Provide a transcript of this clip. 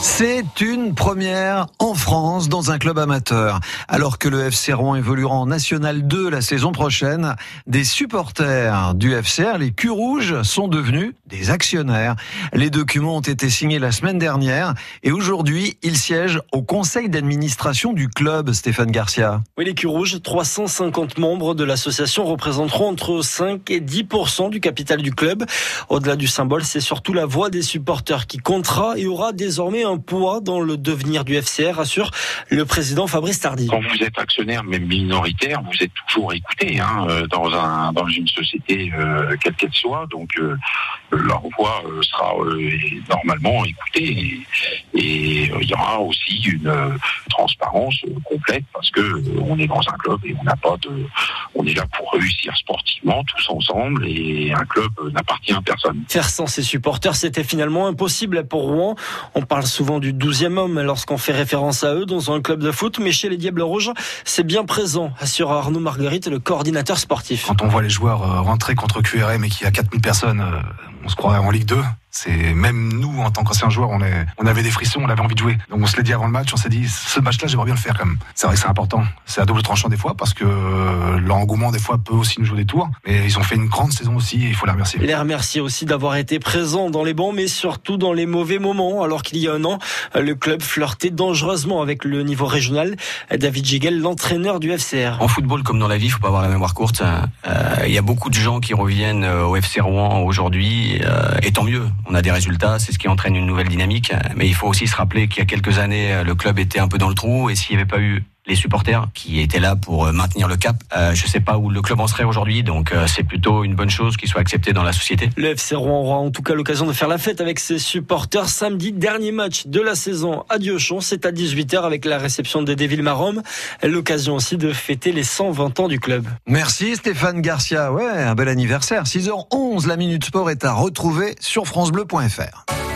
C'est une première en France dans un club amateur. Alors que le FC Rouen évoluera en National 2 la saison prochaine, des supporters du FCR, les culs rouges, sont devenus des actionnaires. Les documents ont été signés la semaine dernière et aujourd'hui, ils siègent au conseil d'administration du club, Stéphane Garcia. Oui, les culs rouges, 350 membres de l'association représenteront entre 5 et 10 du capital du club. Au-delà du symbole, c'est surtout la voix des supporters qui comptera et aura désormais un poids dans le devenir du FCR, assure le président Fabrice Tardy. Quand vous êtes actionnaire, même minoritaire, vous êtes toujours écouté hein, euh, dans, un, dans une société euh, quelle qu'elle soit. Donc euh, leur voix sera normalement écoutée et, il y aura aussi une transparence complète parce que on est dans un club et on n'a pas de, on est là pour réussir sportivement tous ensemble et un club n'appartient à personne. Faire sans ses supporters, c'était finalement impossible pour Rouen. On parle souvent du 12e homme lorsqu'on fait référence à eux dans un club de foot, mais chez les Diables Rouges, c'est bien présent, assure Arnaud Marguerite, le coordinateur sportif. Quand on voit les joueurs euh, rentrer contre QRM et qu'il y a 4000 personnes, euh, on se croirait en Ligue 2. C'est même nous en tant qu'anciens joueurs, on, est, on avait des frissons, on avait envie de jouer. Donc on se l'est dit avant le match, on s'est dit ce match-là, j'aimerais bien le faire quand même. C'est vrai que c'est important. C'est à double tranchant des fois parce que l'engouement des fois peut aussi nous jouer des tours. Mais ils ont fait une grande saison aussi et il faut les remercier. Les remercier aussi d'avoir été présents dans les bancs, mais surtout dans les mauvais moments. Alors qu'il y a un an, le club flirtait dangereusement avec le niveau régional. David Gigel, l'entraîneur du FCR. En football comme dans la vie, il faut pas avoir la mémoire courte. Euh, il y a beaucoup de gens qui reviennent au FC Rouen aujourd'hui, euh, et tant mieux on a des résultats, c'est ce qui entraîne une nouvelle dynamique. Mais il faut aussi se rappeler qu'il y a quelques années, le club était un peu dans le trou et s'il n'y avait pas eu les supporters qui étaient là pour euh, maintenir le cap. Euh, je ne sais pas où le club en serait aujourd'hui, donc euh, c'est plutôt une bonne chose qu'il soit accepté dans la société. Le FC Rouen aura en tout cas l'occasion de faire la fête avec ses supporters samedi, dernier match de la saison à Diochon. C'est à 18h avec la réception des Devils Marom. L'occasion aussi de fêter les 120 ans du club. Merci Stéphane Garcia. Ouais, un bel anniversaire. 6h11, la Minute Sport est à retrouver sur FranceBleu.fr.